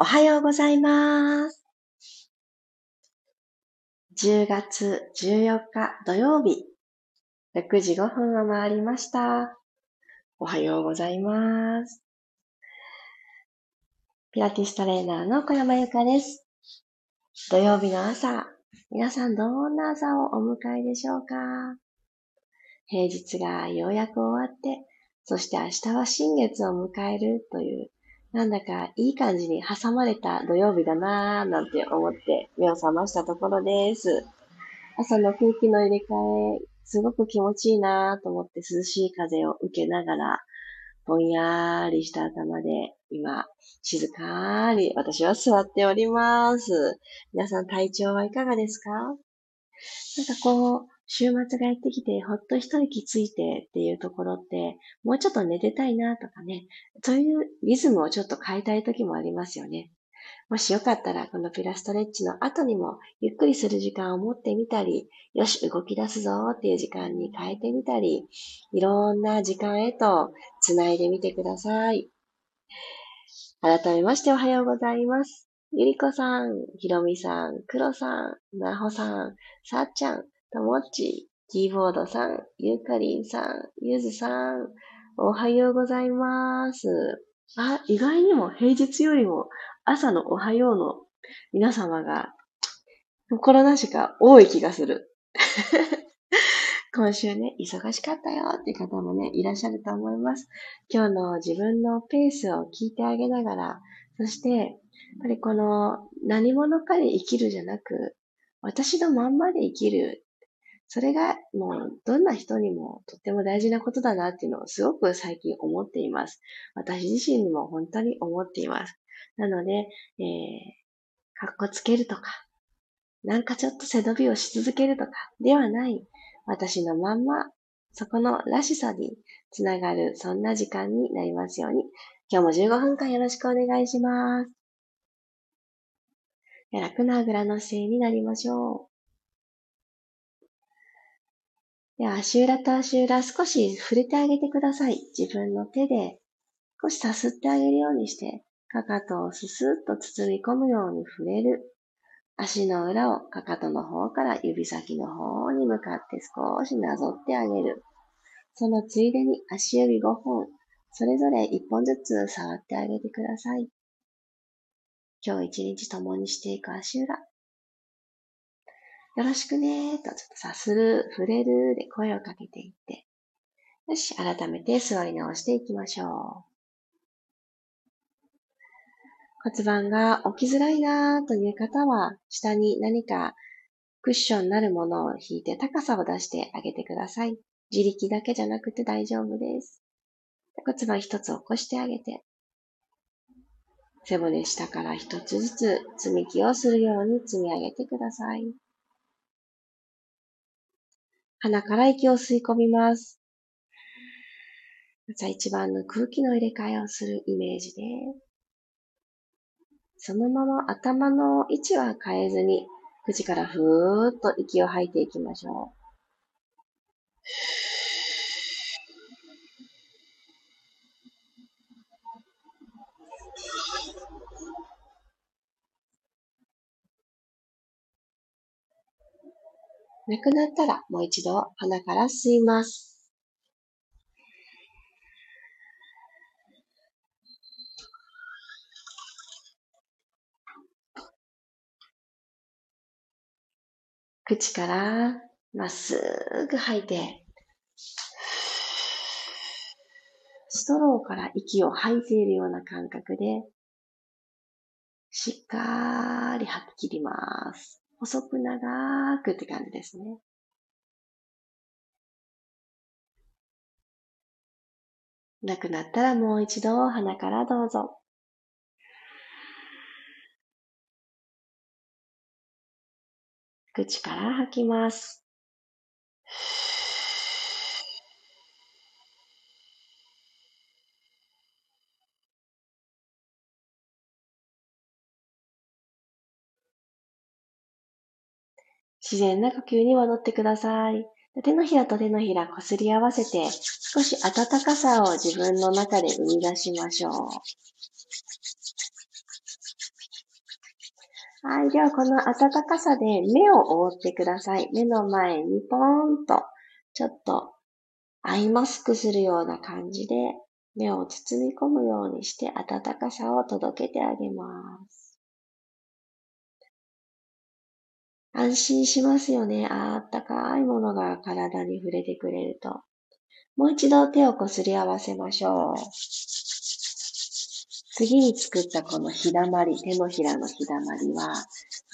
おはようございます。10月14日土曜日、6時5分を回りました。おはようございます。ピラティストレーナーの小山由かです。土曜日の朝、皆さんどんな朝をお迎えでしょうか？平日がようやく終わって、そして明日は新月を迎えるというなんだかいい感じに挟まれた土曜日だなぁなんて思って目を覚ましたところです。朝の空気の入れ替え、すごく気持ちいいなぁと思って涼しい風を受けながら、ぼんやーりした頭で今、静かに私は座っております。皆さん体調はいかがですか？なんかこう、週末がやってきて、ほっと一息ついてっていうところって、もうちょっと寝てたいなとかね、そういうリズムをちょっと変えたい時もありますよね。もしよかったら、このピラストレッチの後にも、ゆっくりする時間を持ってみたり、よし、動き出すぞっていう時間に変えてみたり、いろんな時間へと繋いでみてください。改めましておはようございます。ゆりこさん、ひろみさん、くろさん、なほさん、さっちゃん、ともっち、キーボードさん、ゆかりんさん、ゆずさん、おはようございます。あ、意外にも平日よりも朝のおはようの皆様が心なしか多い気がする。今週ね、忙しかったよって方もね、いらっしゃると思います。今日の自分のペースを聞いてあげながら、そして、やっぱりこの何者かで生きるじゃなく、私のまんまで生きるそれがもうどんな人にもとっても大事なことだなっていうのをすごく最近思っています。私自身にも本当に思っています。なので、えー、かっこつけるとか、なんかちょっと背伸びをし続けるとかではない、私のまんま、そこのらしさにつながる、そんな時間になりますように、今日も15分間よろしくお願いします。楽なあぐらの姿勢になりましょう。で、足裏と足裏少し触れてあげてください。自分の手で少しさすってあげるようにして、かかとをススッと包み込むように触れる。足の裏をかかとの方から指先の方に向かって少しなぞってあげる。そのついでに足指5本、それぞれ1本ずつ触ってあげてください。今日一日共にしていく足裏。よろしくねーと、ちょっとさする、触れるで声をかけていって。よし、改めて座り直していきましょう。骨盤が起きづらいなーという方は、下に何かクッションになるものを引いて高さを出してあげてください。自力だけじゃなくて大丈夫です。骨盤一つ起こしてあげて、背骨下から一つずつ積み木をするように積み上げてください。鼻から息を吸い込みます。まずは一番の空気の入れ替えをするイメージで、そのまま頭の位置は変えずに、口からふーっと息を吐いていきましょう。なくなったらもう一度鼻から吸います。口からまっすぐ吐いて、ストローから息を吐いているような感覚で、しっかり吐き切ります。細く長くって感じですね。なくなったらもう一度鼻からどうぞ。口から吐きます。自然な呼吸に戻ってください。手のひらと手のひらこすり合わせて、少し温かさを自分の中で生み出しましょう。はい。では、この暖かさで目を覆ってください。目の前にポーンと、ちょっとアイマスクするような感じで、目を包み込むようにして暖かさを届けてあげます。安心しますよね。あったかいものが体に触れてくれると。もう一度手をこすり合わせましょう。次に作ったこのひだまり、手のひらのひだまりは、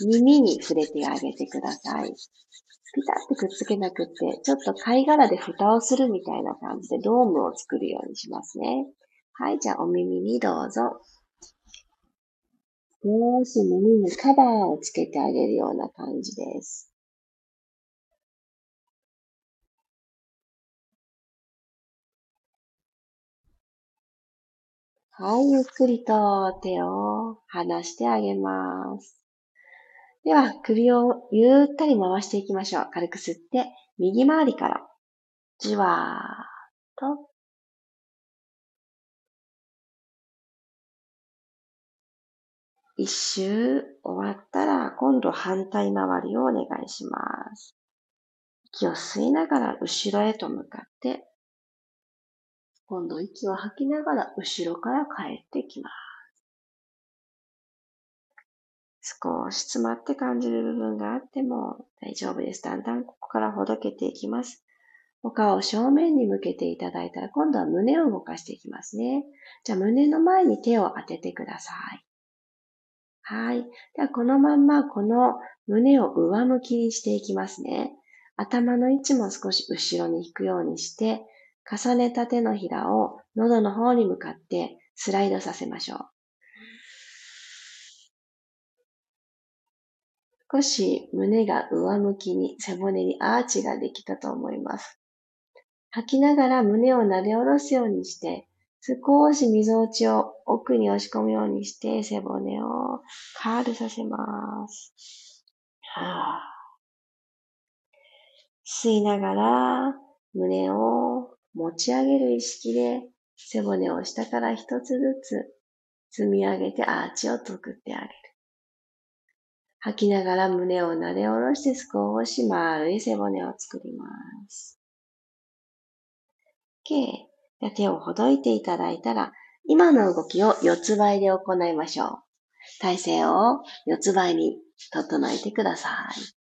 耳に触れてあげてください。ピタッてくっつけなくって、ちょっと貝殻で蓋をするみたいな感じでドームを作るようにしますね。はい、じゃあお耳にどうぞ。少し耳にカバーをつけてあげるような感じです。はい、ゆっくりと手を離してあげます。では、首をゆったり回していきましょう。軽く吸って、右回りから、じわーっと。一周終わったら、今度反対回りをお願いします。息を吸いながら後ろへと向かって、今度息を吐きながら後ろから帰ってきます。少し詰まって感じる部分があっても大丈夫です。だんだんここからほどけていきます。お顔を正面に向けていただいたら今度は胸を動かしていきますね。じゃあ胸の前に手を当ててください。はい。ではこのまんまこの胸を上向きにしていきますね。頭の位置も少し後ろに引くようにして、重ねた手のひらを喉の方に向かってスライドさせましょう。少し胸が上向きに背骨にアーチができたと思います。吐きながら胸をなで下ろすようにして、少し溝落ちを奥に押し込むようにして背骨をカールさせます。はあ、吸いながら胸を持ち上げる意識で背骨を下から一つずつ積み上げてアーチを作ってあげる。吐きながら胸をなで下ろして少し丸い背骨を作ります。OK。手をほどいていただいたら、今の動きを四つ倍で行いましょう。体勢を四つ倍に整えてください。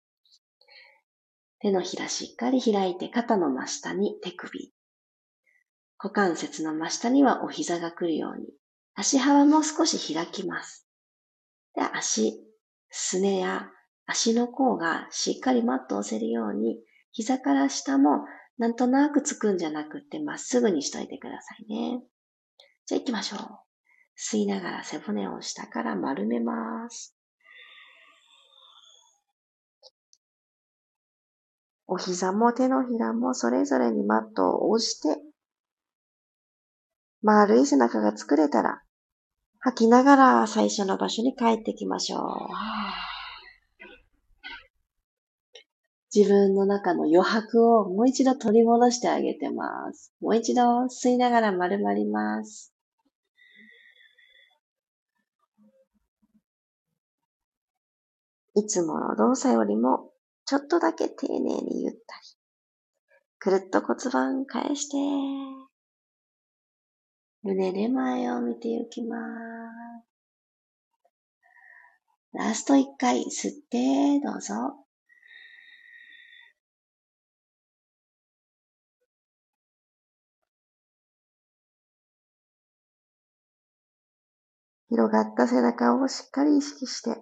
手のひらしっかり開いて肩の真下に手首。股関節の真下にはお膝が来るように、足幅も少し開きます。で、足、すねや足の甲がしっかりマットを押せるように、膝から下もなんとなくつくんじゃなくってまっすぐにしといてくださいね。じゃあ行きましょう。吸いながら背骨を下から丸めます。お膝も手のひらもそれぞれにマットを押して丸い背中が作れたら、吐きながら最初の場所に帰ってきましょう。自分の中の余白をもう一度取り戻してあげてます。もう一度吸いながら丸まります。いつもの動作よりもちょっとだけ丁寧にゆったり。くるっと骨盤返して。胸で前を見ていきます。ラスト一回吸って、どうぞ。広がった背中をしっかり意識して、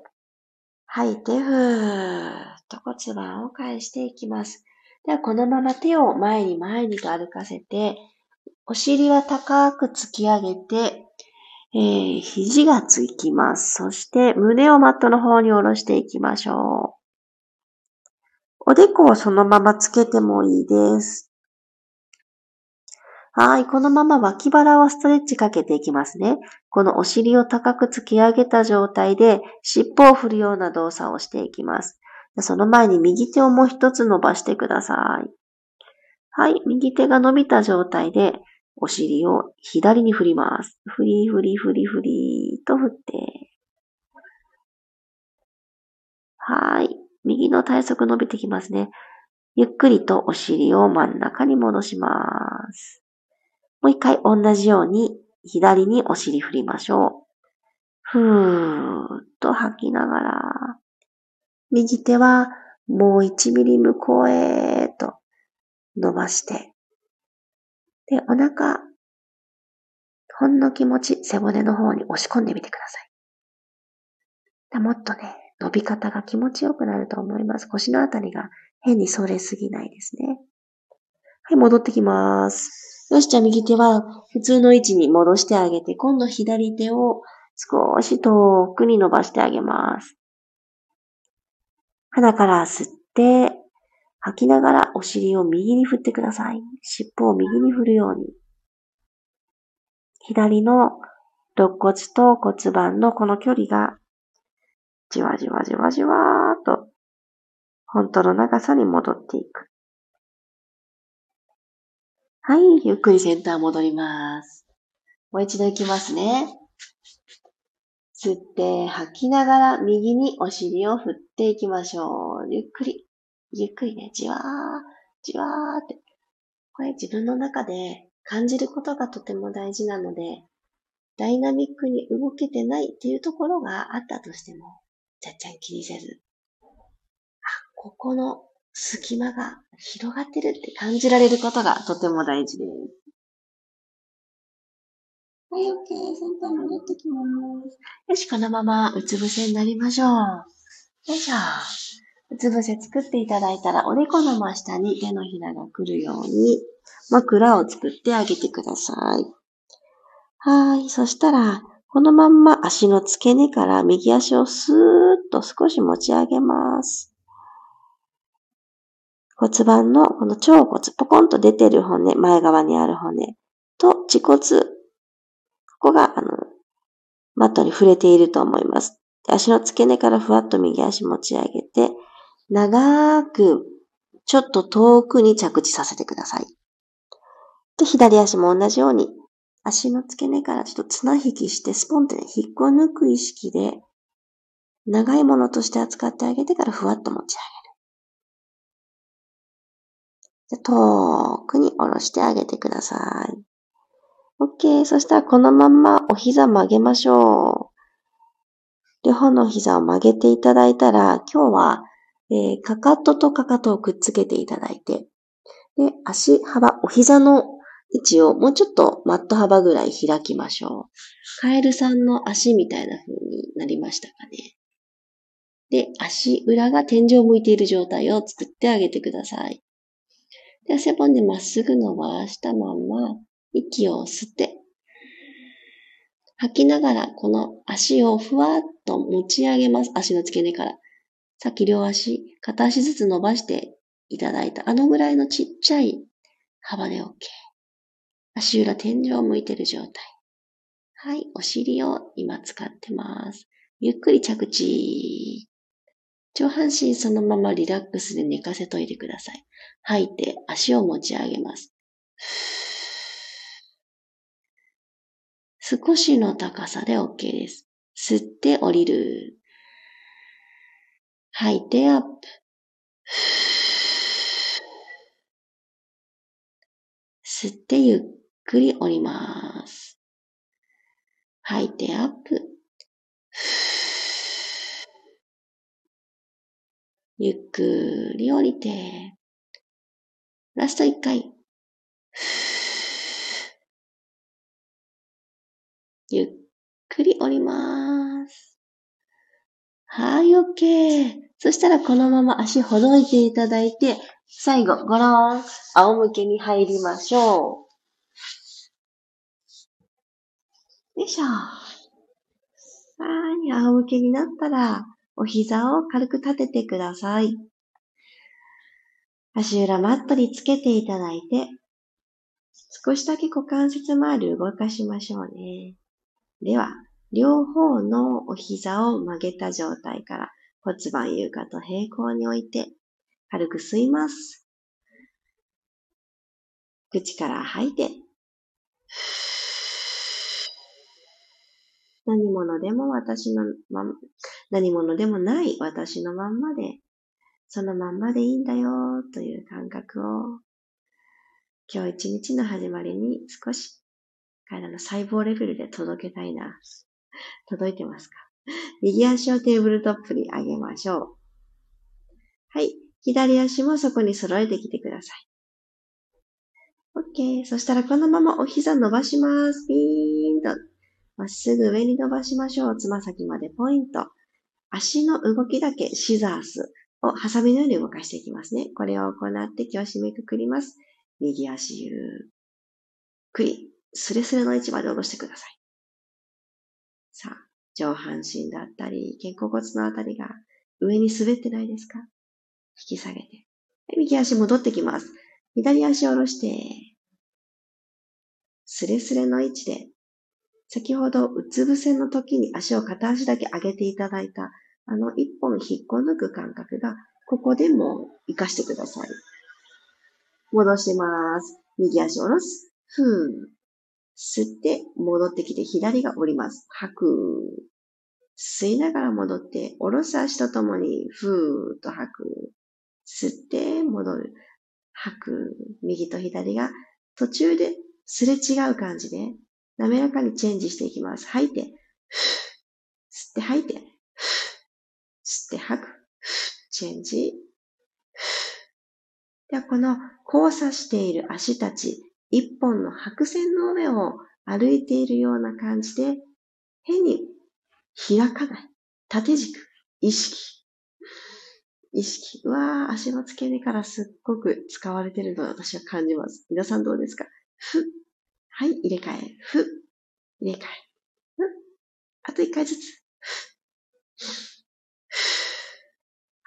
吐いて、ふーっと骨盤を返していきます。では、このまま手を前に前にと歩かせて、お尻は高く突き上げて、えー、肘がつきます。そして胸をマットの方に下ろしていきましょう。おでこをそのままつけてもいいです。はい。このまま脇腹をストレッチかけていきますね。このお尻を高く突き上げた状態で尻尾を振るような動作をしていきます。その前に右手をもう一つ伸ばしてください。はい。右手が伸びた状態でお尻を左に振ります。振り振り振り振りと振って。はい。右の体側伸びてきますね。ゆっくりとお尻を真ん中に戻します。もう一回同じように左にお尻振りましょう。ふーっと吐きながら、右手はもう1ミリ向こうへと伸ばして、で、お腹、ほんの気持ち背骨の方に押し込んでみてください。もっとね、伸び方が気持ちよくなると思います。腰のあたりが変に反れすぎないですね。はい、戻ってきます。よし、じゃあ右手は普通の位置に戻してあげて、今度左手を少し遠くに伸ばしてあげます。鼻から吸って、吐きながらお尻を右に振ってください。尻尾を右に振るように。左の肋骨と骨盤のこの距離が、じわじわじわじわーと、本当の長さに戻っていく。はい、ゆっくりセンター戻ります。もう一度行きますね。吸って吐きながら右にお尻を振っていきましょう。ゆっくり、ゆっくりね、じわー、じわーって。これ自分の中で感じることがとても大事なので、ダイナミックに動けてないっていうところがあったとしても、ちゃっちゃん気にせず、あ、ここの隙間が広がってるって感じられることがとても大事です。はい、OK。センター戻ってきます。よし、このままうつ伏せになりましょう。よいしょ。うつ伏せ作っていただいたら、おでこの真下に手のひらが来るように、枕を作ってあげてください。はい。そしたら、このまんま足の付け根から右足をスーッと少し持ち上げます。骨盤のこの腸骨、ポコンと出てる骨、前側にある骨と恥骨、ここが、あの、マットに触れていると思います。足の付け根からふわっと右足持ち上げて、長く、ちょっと遠くに着地させてください。で、左足も同じように、足の付け根からちょっと綱引きして、スポンってね、引っこ抜く意識で、長いものとして扱ってあげてからふわっと持ち上げる。で遠くに下ろしてあげてください。OK。そしたらこのまんまお膝曲げましょう。両方の膝を曲げていただいたら、今日は、えー、かかととかかとをくっつけていただいて、で、足幅、お膝の位置をもうちょっとマット幅ぐらい開きましょう。カエルさんの足みたいな風になりましたかね。で、足裏が天井を向いている状態を作ってあげてください。で、背骨まっすぐ伸ばしたまんま、息を吸って、吐きながらこの足をふわっと持ち上げます。足の付け根から。さっき両足、片足ずつ伸ばしていただいたあのぐらいのちっちゃい幅で OK。足裏天井を向いてる状態。はい、お尻を今使ってます。ゆっくり着地。上半身そのままリラックスで寝かせといてください。吐いて足を持ち上げます。少しの高さで OK です。吸って降りる。吐いてアップ。吸ってゆっくり降ります。吐いてアップ。ゆっくり降りて。ラスト一回。ゆっくり降ります。はい、OK。そしたらこのまま足ほどいていただいて、最後、ごろーん、仰向けに入りましょう。よいしょ。はい、仰向けになったら、お膝を軽く立ててください。足裏マットにつけていただいて、少しだけ股関節周り動かしましょうね。では、両方のお膝を曲げた状態から骨盤床と平行に置いて軽く吸います。口から吐いて、何者でも私の、まま、何者でもない私のまんまで、そのまんまでいいんだよという感覚を、今日一日の始まりに少し体の細胞レベルで届けたいな。届いてますか？右足をテーブルトップに上げましょう。はい。左足もそこに揃えてきてください。OK。そしたらこのままお膝伸ばします。ピーンと。まっすぐ上に伸ばしましょう。つま先までポイント。足の動きだけシザースをハサミのように動かしていきますね。これを行って今日締めくくります。右足ゆっくり、スレスレの位置まで下ろしてください。さあ、上半身だったり、肩甲骨のあたりが上に滑ってないですか？引き下げて。右足戻ってきます。左足を下ろして、スレスレの位置で、先ほどうつ伏せの時に足を片足だけ上げていただいた、あの一本引っこ抜く感覚が、ここでも活かしてください。戻します。右足下ろす。ふー。吸って、戻ってきて左が降ります。吐く。吸いながら戻って、下ろす足とともに、ふーっと吐く。吸って、戻る。吐く。右と左が途中ですれ違う感じで、滑らかにチェンジしていきます。吐いて、吸って吐いて、吸って吐く。チェンジ。では、この交差している足たち、一本の白線の上を歩いているような感じで、変に開かない。縦軸。意識。意識。うわー、足の付け根からすっごく使われてるのを私は感じます。皆さんどうですか？ふ。はい、入れ替え。ふ。入れ替え。ふ。あと一回ずつ。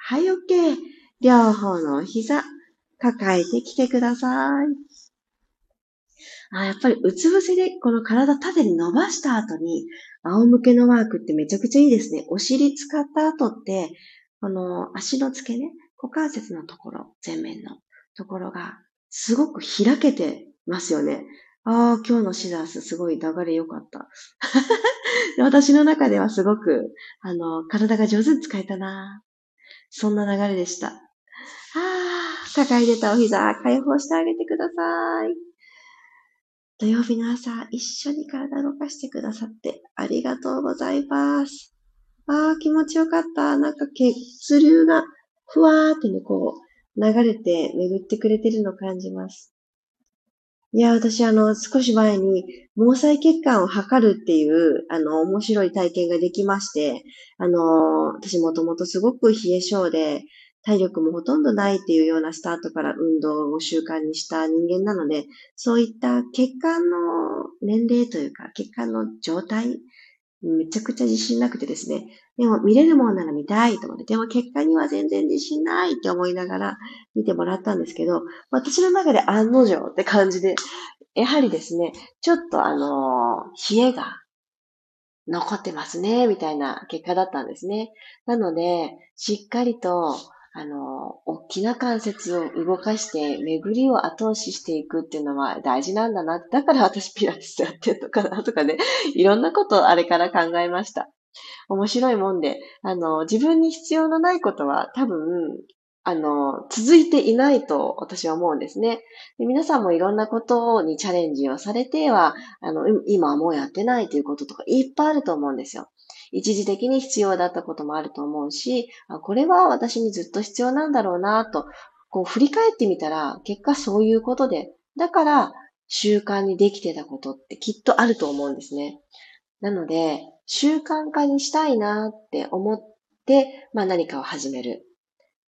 はい、OK。両方の膝、抱えてきてください。あやっぱりうつ伏せでこの体縦に伸ばした後に仰向けのワークってめちゃくちゃいいですね。お尻使った後って、この足の付け根、股関節のところ、前面のところがすごく開けてますよね。ああ、今日のシザースすごい流れ良かった。私の中ではすごく、あの、体が上手に使えたな。そんな流れでした。ああ、高い出たお膝、解放してあげてください。土曜日の朝、一緒に体動かしてくださってありがとうございます。ああ、気持ちよかった。なんか血流がふわーってね、こう、流れて巡ってくれてるのを感じます。いや、私あの、少し前に、毛細血管を測るっていう、あの、面白い体験ができまして、あの、私もともとすごく冷え性で、体力もほとんどないっていうようなスタートから運動を習慣にした人間なので、そういった血管の年齢というか、血管の状態、めちゃくちゃ自信なくてですね。でも見れるものなら見たいと思って、でも結果には全然自信ないって思いながら見てもらったんですけど、私の中で案の定って感じで、やはりですね、ちょっとあの、冷えが残ってますね、みたいな結果だったんですね。なので、しっかりとあの、大きな関節を動かして巡りを後押ししていくっていうのは大事なんだな。だから私ピラティスやってるのかなとかね、いろんなことあれから考えました。面白いもんで、あの、自分に必要のないことは多分、あの、続いていないと私は思うんですね。で皆さんもいろんなことにチャレンジをされては、あの、今はもうやってないということとかいっぱいあると思うんですよ。一時的に必要だったこともあると思うし、これは私にずっと必要なんだろうなと、こう振り返ってみたら、結果そういうことで、だから習慣にできてたことってきっとあると思うんですね。なので、習慣化にしたいなって思って、まあ何かを始める。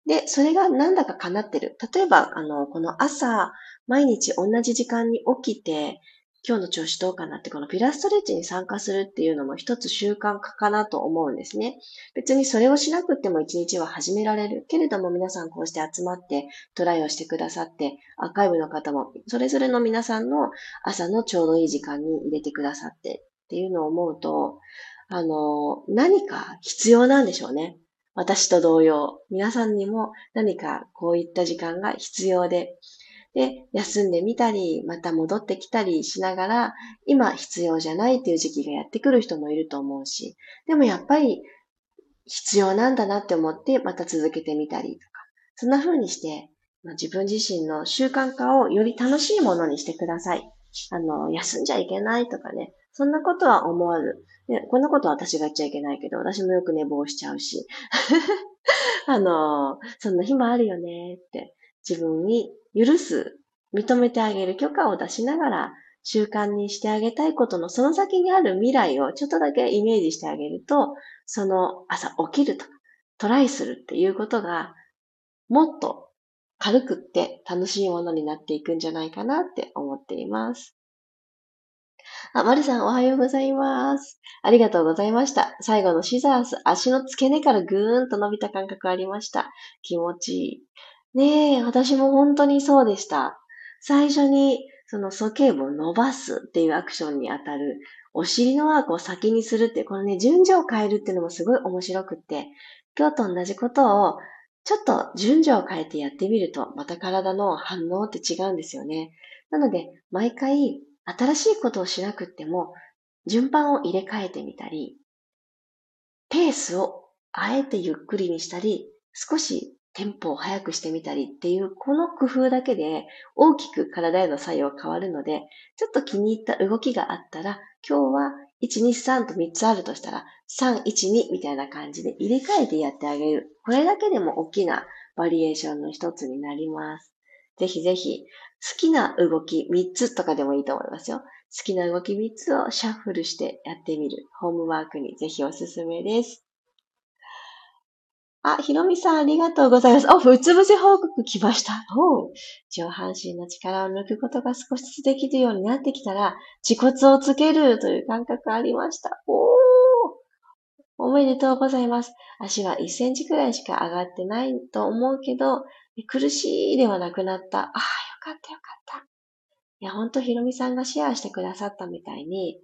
で、それがなんだか叶ってる。例えば、あの、この朝、毎日同じ時間に起きて、今日の調子どうかなって、このピラストレッチに参加するっていうのも一つ習慣化かなと思うんですね。別にそれをしなくても一日は始められる。けれども皆さんこうして集まってトライをしてくださって、アーカイブの方もそれぞれの皆さんの朝のちょうどいい時間に入れてくださってっていうのを思うと、あの、何か必要なんでしょうね。私と同様、皆さんにも何かこういった時間が必要で、で、休んでみたり、また戻ってきたりしながら、今必要じゃないっていう時期がやってくる人もいると思うし、でもやっぱり必要なんだなって思ってまた続けてみたりとか、そんな風にして、まあ、自分自身の習慣化をより楽しいものにしてください。あの、休んじゃいけないとかね、そんなことは思わず、ね、こんなことは私が言っちゃいけないけど、私もよく寝坊しちゃうし、あの、そんな日もあるよねって自分に許す、認めてあげる許可を出しながら習慣にしてあげたいことのその先にある未来をちょっとだけイメージしてあげると、その朝起きるとかトライするっていうことがもっと軽くって楽しいものになっていくんじゃないかなって思っています。あ、まるさんおはようございます。ありがとうございました。最後のシザース、足の付け根からぐーんと伸びた感覚ありました。気持ちいい。ねえ、私も本当にそうでした。最初に、その鼠径部を伸ばすっていうアクションにあたる、お尻のワークを先にするって、このね、順序を変えるっていうのもすごい面白くって、今日と同じことを、ちょっと順序を変えてやってみると、また体の反応って違うんですよね。なので、毎回、新しいことをしなくっても、順番を入れ替えてみたり、ペースをあえてゆっくりにしたり、少しテンポを速くしてみたりっていう、この工夫だけで大きく体への作用変わるので、ちょっと気に入った動きがあったら、今日は1、2、3と3つあるとしたら、3、1、2みたいな感じで入れ替えてやってあげる。これだけでも大きなバリエーションの一つになります。ぜひぜひ、好きな動き3つとかでもいいと思いますよ。好きな動き3つをシャッフルしてやってみる。ホームワークにぜひおすすめです。あ、ひろみさんありがとうございます。お、うつ伏せ報告来ました。お上半身の力を抜くことが少しずつできるようになってきたら、恥骨をつけるという感覚ありました。おーおめでとうございます。足は1センチくらいしか上がってないと思うけど、苦しいではなくなった。ああ、よかったよかった。いや、ほんとひろみさんがシェアしてくださったみたいに、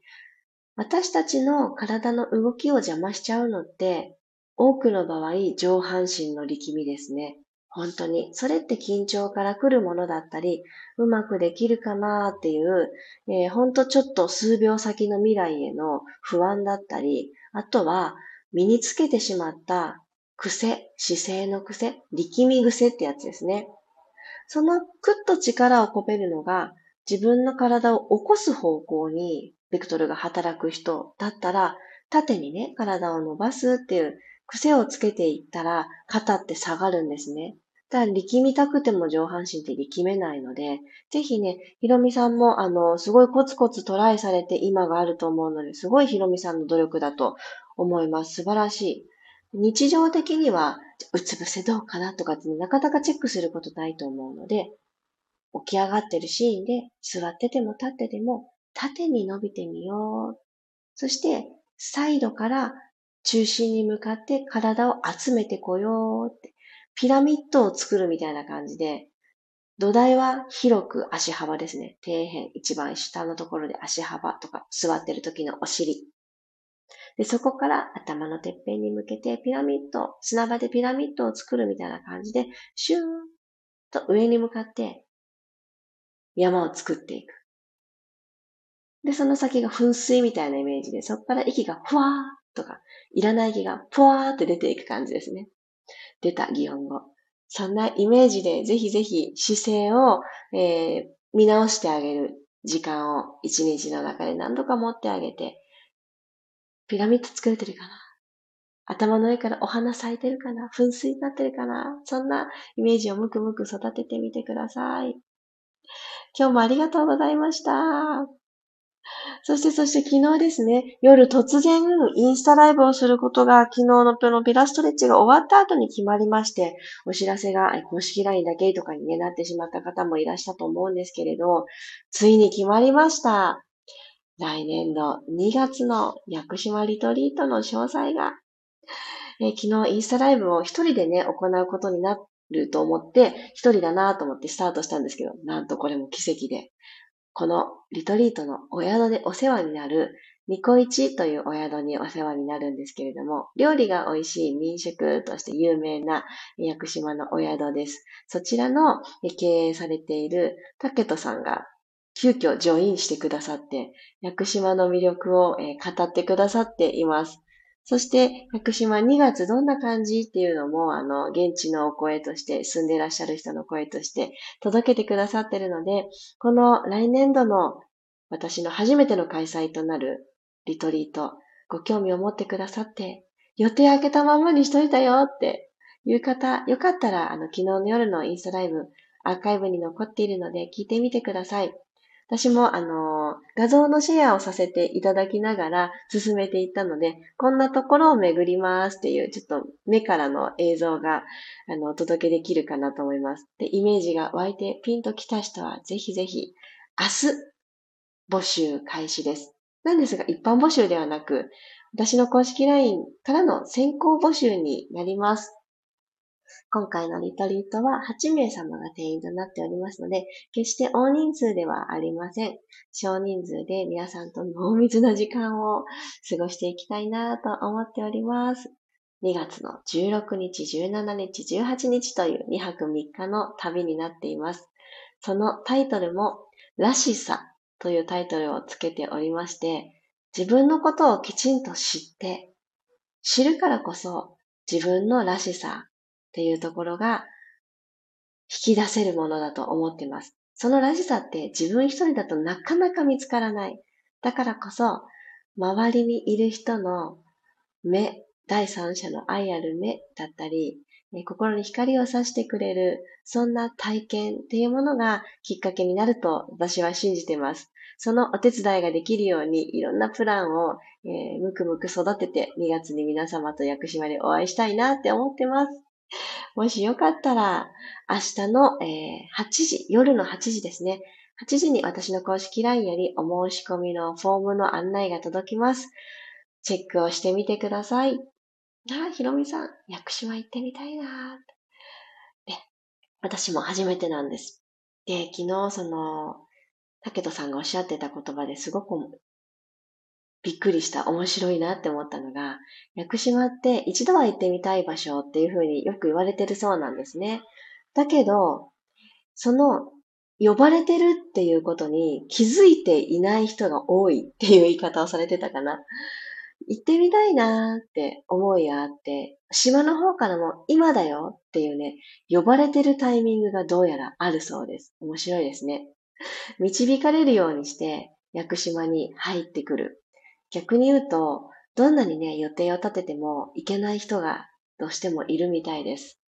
私たちの体の動きを邪魔しちゃうのって、多くの場合、上半身の力みですね。本当に。それって緊張から来るものだったり、うまくできるかなっていう、えー、ほんとちょっと数秒先の未来への不安だったり、あとは身につけてしまった癖、姿勢の癖、力み癖ってやつですね。そのクッと力を込めるのが自分の体を起こす方向にベクトルが働く人だったら、縦にね、体を伸ばすっていう癖をつけていったら、肩って下がるんですね。だから力みたくても上半身って力めないので、ぜひね、ひろみさんも、あの、すごいコツコツトライされて今があると思うので、すごいひろみさんの努力だと思います。素晴らしい。日常的には、うつ伏せどうかなとかって、ねなかなかチェックすることないと思うので、起き上がってるシーンで、座ってても立ってても、縦に伸びてみよう。そして、サイドから中心に向かって体を集めてこようって、ピラミッドを作るみたいな感じで、土台は広く足幅ですね。底辺、一番下のところで足幅とか、座ってる時のお尻。で、そこから頭のてっぺんに向けてピラミッド、砂場でピラミッドを作るみたいな感じで、シューンと上に向かって山を作っていく。で、その先が噴水みたいなイメージで、そこから息がふわーとか、いらない気がぷわーって出ていく感じですね。出た擬音語。そんなイメージでぜひぜひ姿勢を、えー、見直してあげる時間を一日の中で何度か持ってあげて、ピラミッド作れてるかな？頭の上からお花咲いてるかな？噴水になってるかな？そんなイメージをむくむく育ててみてください。今日もありがとうございました。そして、そして昨日ですね、夜突然インスタライブをすることが昨日のプロピラストレッチが終わった後に決まりまして、お知らせが公式 LINE だけとかに、ね、なってしまった方もいらしたと思うんですけれど、ついに決まりました。来年度2月の屋久島リトリートの詳細が、え昨日インスタライブを一人でね、行うことになると思って、一人だなと思ってスタートしたんですけど、なんとこれも奇跡で、このリトリートのお宿でお世話になるニコイチというお宿にお世話になるんですけれども、料理が美味しい民宿として有名な屋久島のお宿です。そちらの経営されている竹戸さんが急遽ジョインしてくださって、屋久島の魅力を語ってくださっています。そして、屋久島2月どんな感じっていうのも、あの、現地のお声として、住んでいらっしゃる人の声として届けてくださってるので、この来年度の私の初めての開催となるリトリート、ご興味を持ってくださって、予定開けたままにしといたよっていう方、よかったら、あの、昨日の夜のインスタライブ、アーカイブに残っているので聞いてみてください。私も、あの、画像のシェアをさせていただきながら進めていったので、こんなところを巡りますっていう、ちょっと目からの映像が、あの、お届けできるかなと思います。で、イメージが湧いてピンと来た人は、ぜひぜひ、明日、募集開始です。なんですが、一般募集ではなく、私の公式 LINE からの先行募集になります。今回のリトリートは8名様が定員となっておりますので、決して大人数ではありません。少人数で皆さんと濃密な時間を過ごしていきたいなと思っております。2月の16日、17日、18日という2泊3日の旅になっています。そのタイトルも、らしさというタイトルをつけておりまして、自分のことをきちんと知って、知るからこそ自分のらしさっていうところが引き出せるものだと思ってます。そのらしさって自分一人だとなかなか見つからない。だからこそ、周りにいる人の目、第三者の愛ある目だったり、心に光を差してくれる、そんな体験っていうものがきっかけになると私は信じてます。そのお手伝いができるようにいろんなプランを、えー、むくむく育てて2月に皆様と屋久島でお会いしたいなって思ってます。もしよかったら、明日の、えー、8時、夜の8時ですね。8時に私の公式 LINE よりお申し込みのフォームの案内が届きます。チェックをしてみてください。ああ、ひろみさん、屋久島行ってみたいなで、私も初めてなんです。で、昨日その、竹戸さんがおっしゃってた言葉ですごくびっくりした、面白いなって思ったのが、屋久島って一度は行ってみたい場所っていうふうによく言われてるそうなんですね。だけど、その呼ばれてるっていうことに気づいていない人が多いっていう言い方をされてたかな。行ってみたいなーって思いがあって、島の方からも今だよっていうね、呼ばれてるタイミングがどうやらあるそうです。面白いですね。導かれるようにして、屋久島に入ってくる。逆に言うと、どんなにね、予定を立てても行けない人がどうしてもいるみたいです。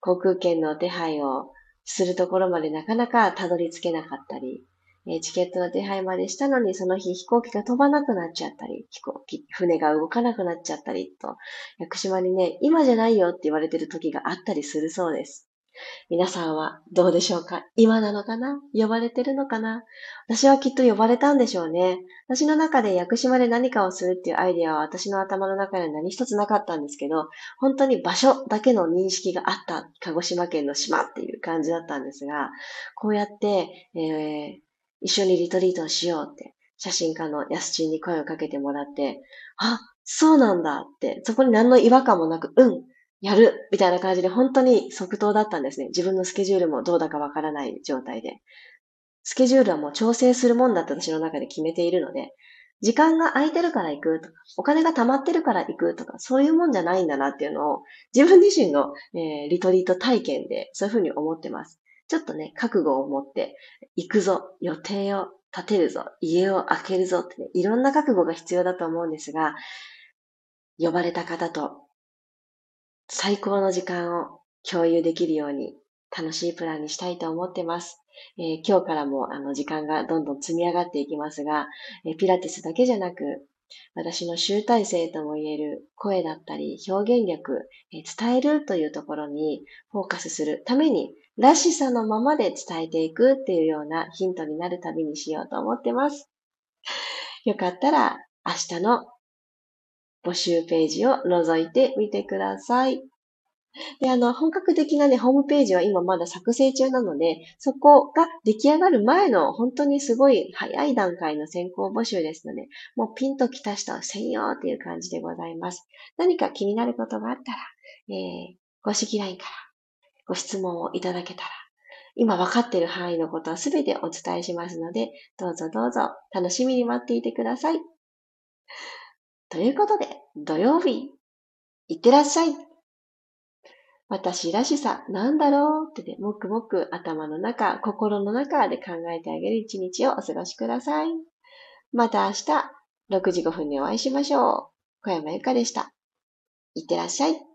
航空券の手配をするところまでなかなかたどり着けなかったり、チケットの手配までしたのにその日飛行機が飛ばなくなっちゃったり、飛行機、船が動かなくなっちゃったりと、屋久島にね、今じゃないよって言われてる時があったりするそうです。皆さんはどうでしょうか？今なのかな？呼ばれてるのかな？私はきっと呼ばれたんでしょうね。私の中で屋久島で何かをするっていうアイデアは私の頭の中には何一つなかったんですけど、本当に場所だけの認識があった鹿児島県の島っていう感じだったんですが、こうやって、えー、一緒にリトリートをしようって、写真家の安チンに声をかけてもらって、あ、そうなんだって、そこに何の違和感もなく、うん、やるみたいな感じで本当に即答だったんですね。自分のスケジュールもどうだかわからない状態で。スケジュールはもう調整するもんだって私の中で決めているので、時間が空いてるから行くとか、お金が貯まってるから行くとか、そういうもんじゃないんだなっていうのを、自分自身の、えー、リトリート体験でそういうふうに思ってます。ちょっとね、覚悟を持って、行くぞ、予定を立てるぞ、家を開けるぞってね、いろんな覚悟が必要だと思うんですが、呼ばれた方と最高の時間を共有できるように楽しいプランにしたいと思ってます。えー、今日からもあの時間がどんどん積み上がっていきますが、えー、ピラティスだけじゃなく、私の集大成とも言える声だったり表現力、えー、伝えるというところにフォーカスするために、らしさのままで伝えていくっていうようなヒントになる旅にしようと思ってます。よかったら明日の募集ページを覗いてみてください。で、あの、本格的なね、ホームページは今まだ作成中なので、そこが出来上がる前の本当にすごい早い段階の先行募集ですので、もうピンと来た人専用っていう感じでございます。何か気になることがあったら、えー、公式 LINE からご質問をいただけたら、今分かっている範囲のことはすべてお伝えしますので、どうぞどうぞ楽しみに待っていてください。ということで、土曜日、いってらっしゃい。私らしさ、なんだろうってね、もくもく頭の中、心の中で考えてあげる一日をお過ごしください。また明日、6時5分にお会いしましょう。小山由かでした。いってらっしゃい。